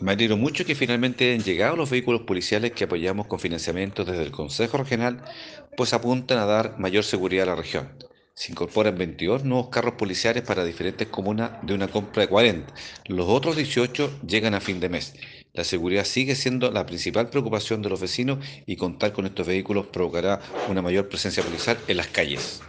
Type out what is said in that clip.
Me alegro mucho que finalmente hayan llegado los vehículos policiales que apoyamos con financiamiento desde el Consejo Regional, pues apuntan a dar mayor seguridad a la región. Se incorporan 22 nuevos carros policiales para diferentes comunas de una compra de 40. Los otros 18 llegan a fin de mes. La seguridad sigue siendo la principal preocupación de los vecinos y contar con estos vehículos provocará una mayor presencia policial en las calles.